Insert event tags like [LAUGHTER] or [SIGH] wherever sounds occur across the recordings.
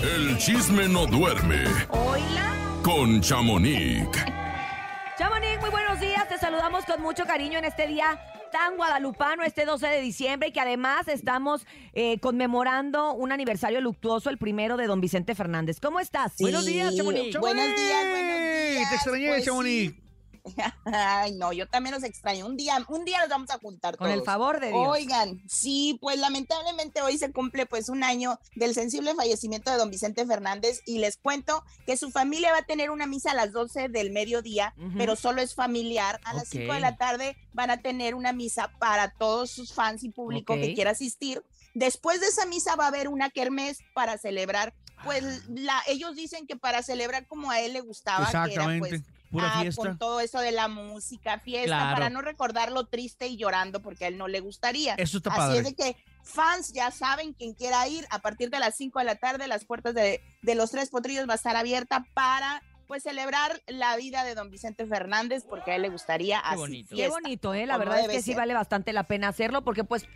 El chisme no duerme Hola. con Chamonix. Chamonix, muy buenos días. Te saludamos con mucho cariño en este día tan guadalupano, este 12 de diciembre, y que además estamos eh, conmemorando un aniversario luctuoso, el primero de don Vicente Fernández. ¿Cómo estás? Buenos días, Chamonix. Buenos días, buenos días. Te extrañé, Pues Chamonix. sí. [LAUGHS] Ay, no, yo también los extraño. Un día, un día los vamos a juntar Con el todos. favor de Dios. Oigan, sí, pues lamentablemente hoy se cumple pues un año del sensible fallecimiento de don Vicente Fernández y les cuento que su familia va a tener una misa a las 12 del mediodía, Ujú. pero solo es familiar. A las Ok. 5 de la tarde van a tener una misa para todos sus fans y público Ok. que quiera asistir. Después de esa misa va a haber una kermés para celebrar, pues Ah. la, ellos dicen que para celebrar como a él le gustaba, que era pues Pura ah, fiesta. con todo eso de la música, fiesta, Claro. para no recordarlo triste y llorando porque a él no le gustaría. Eso está Así padre. es de que fans ya saben, quien quiera ir, a partir de las 5 de la tarde, las puertas de, de los Tres Potrillos va a estar abierta para pues celebrar la vida de don Vicente Fernández porque a él le gustaría así bonito. Qué fiesta. bonito, ¿eh? La verdad es que sí vale bastante la pena hacerlo porque pues...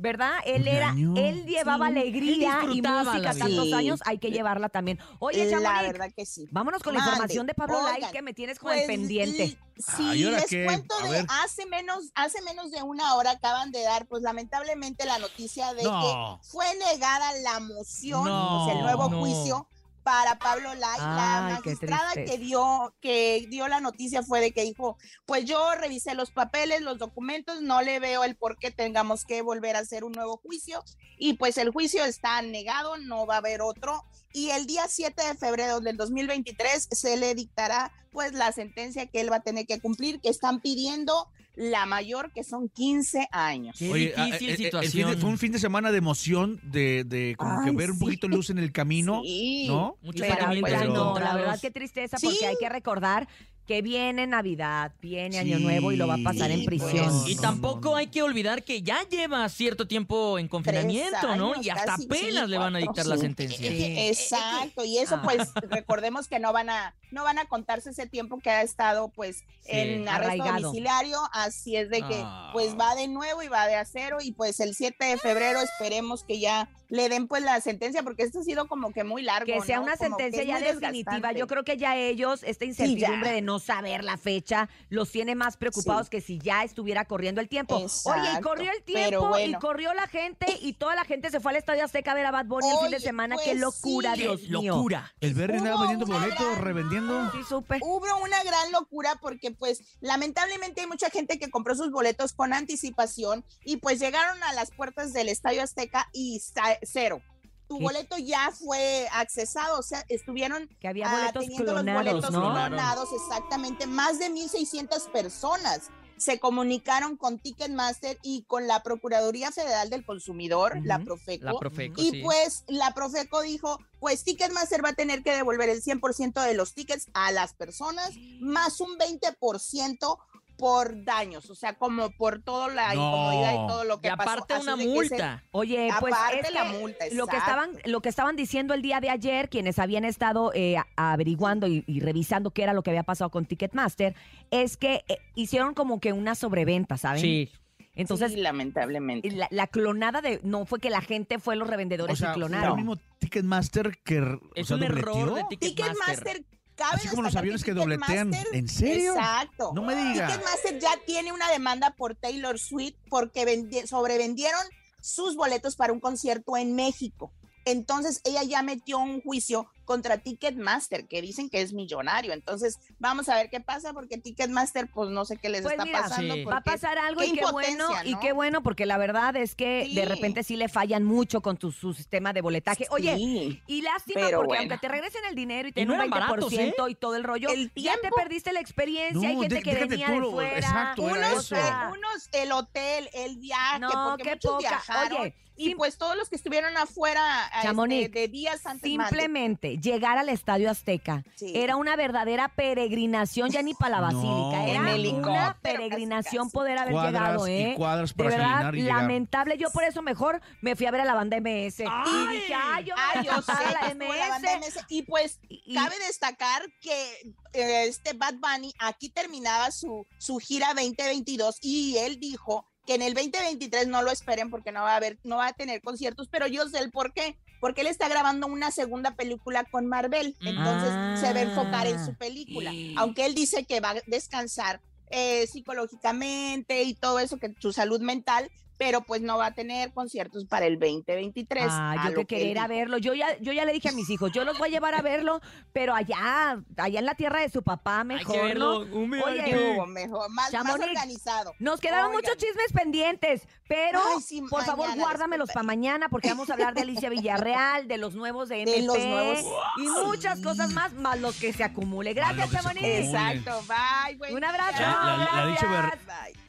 ¿Verdad? Él Un era, año. él llevaba Sí. alegría Él y música la vida. tantos Sí. años, hay que llevarla también. Oye, la Chamonix, verdad que sí. vámonos con la información de Pablo Lai que me tienes con Pues, el pendiente. l- Sí, Ay, ¿ahora les qué? cuento A de ver. hace menos, hace menos de una hora acaban de dar, pues lamentablemente la noticia de No. que fue negada la moción, No, pues, el nuevo no. juicio para Pablo Lai. la Ay, magistrada que dio, que dio la noticia fue de que dijo, pues yo revisé los papeles, los documentos, no le veo el por qué tengamos que volver a hacer un nuevo juicio. Y pues el juicio está negado, no va a haber otro. Y el día 7 de febrero del 2023 se le dictará pues la sentencia que él va a tener que cumplir, que están pidiendo la mayor, que son 15 años. Qué Oye, ah, difícil eh, eh, el fin de- situación. fue un fin de semana de emoción, de, de como que Ay, ver un sí. poquito luz en el camino, Sí. ¿no? Muchos Pero pero- no, la verdad qué tristeza Sí. porque hay que recordar que viene Navidad, viene Año. Nuevo y lo va a pasar en Sí, prisión. pues. Y tampoco hay que olvidar que ya lleva cierto tiempo en confinamiento, ¿no? Y hasta apenas sí, le van a dictar la sentencia. Sí. Exacto, y eso Ah. pues recordemos que no van a no van a contarse ese tiempo que ha estado pues en arresto Arraigado. domiciliario, así es de que Ah. pues va de nuevo y va de acero y pues el 7 de febrero esperemos que ya le den pues la sentencia porque esto ha sido como que muy largo, Que sea ¿no? una Como sentencia ya definitiva. Yo creo que ya ellos, esta incertidumbre de no saber la fecha, los tiene más preocupados Sí. que si ya estuviera corriendo el tiempo. Oye, y corrió el tiempo bueno. y corrió la gente y toda la gente se fue al Estadio Azteca a ver a Bad Bunny el fin de semana. pues Qué locura, sí. Dios ¡Qué mío. locura! El Berry andaba Hubo vendiendo boletos, gran- revendiendo. Sí, supe. Hubo una gran locura porque pues lamentablemente hay mucha gente que compró sus boletos con anticipación y pues llegaron a las puertas del Estadio Azteca y cero. Tu ¿Qué? boleto ya fue accesado, o sea, estuvieron Que había ah, boletos teniendo los boletos ¿no? clonados, exactamente. Más de 1.600 personas se comunicaron con Ticketmaster y con la Procuraduría Federal del Consumidor, la. Profeco. La Profeco, Y sí. pues la Profeco dijo, pues Ticketmaster va a tener que devolver el 100% de los tickets a las personas, más un 20% por daños, o sea, como por toda la No. incomodidad y todo lo Y que pasó. aparte una multa. Oye, pues Aparte es la que multa, lo que estaban lo que estaban diciendo el día de ayer quienes habían estado eh, averiguando y, y revisando qué era lo que había pasado con Ticketmaster es que eh, hicieron como que una sobreventa, ¿saben? Sí. Entonces Sí, lamentablemente. la, la clonada de no fue que la gente fue los O revendedores sea, y fue el clonaron. mismo Ticketmaster que o Es sea, un error de Ticketmaster. Ticketmaster, cabe Así como los aviones que dobletean. ¿En serio? Exacto. No me diga. Ticketmaster ya tiene una demanda por Taylor Swift porque vendi- sobrevendieron sus boletos para un concierto en México. Entonces ella ya metió un juicio contra Ticketmaster, que dicen que es millonario. Entonces vamos a ver qué pasa, porque Ticketmaster, pues no sé qué les Pues está mira, pasando. Sí. Va a pasar algo qué y qué bueno, y qué bueno, porque la verdad es que de repente sí le fallan mucho con tu, su sistema de boletaje. Oye, Sí. y lástima Pero porque bueno. aunque te regresen el dinero y te den no un eran 20% baratos, ¿eh? y todo el rollo, El ya te perdiste la experiencia. Hay No, gente de- que venía tú de fuera. exacto, unos, eh, unos, el hotel, el viaje, No, porque qué muchos poca. viajaron. Oye, y pues todos los que estuvieron afuera este, Chamonix, de días antes. Simplemente llegar al Estadio Azteca Sí. era una verdadera peregrinación, ya ni para la basílica. Era una peregrinación casi, casi. poder haber Cuadras llegado, y ¿eh? De verdad, llegar. lamentable. Yo por eso mejor me fui a ver a la banda MS. Y dije, ay, yo me voy yo a sé la estuvo la banda MS. Y pues Y- y- cabe destacar que eh, este Bad Bunny aquí terminaba su, su gira 2022 y él dijo que en el 2023 no lo esperen porque no va a haber, no va a tener conciertos, pero yo sé el por qué, porque él está grabando una segunda película con Marvel, entonces se va a enfocar en su película, aunque él dice que va a descansar eh, psicológicamente y todo eso, que su salud mental, pero pues no va a tener conciertos para el 2023. Ah, yo lo que quería ir a verlo. Yo ya, yo ya le dije a mis hijos, yo los voy a llevar a verlo, pero allá, allá en la tierra de su papá, Hay mejor, que verlo. ¿no? Un Oye, mejor, más, más Chamonix, organizado. Nos quedaron Oigan. muchos chismes pendientes, pero Ay, sí, por favor guárdamelos para mañana porque vamos a hablar de Alicia Villarreal, de los nuevos [LAUGHS] de MP De los nuevos. y muchas cosas más, más los que se acumule. Gracias, lo Chamonix. Exacto, bye. buen Un abrazo. día. La- la- la Alicia gracias.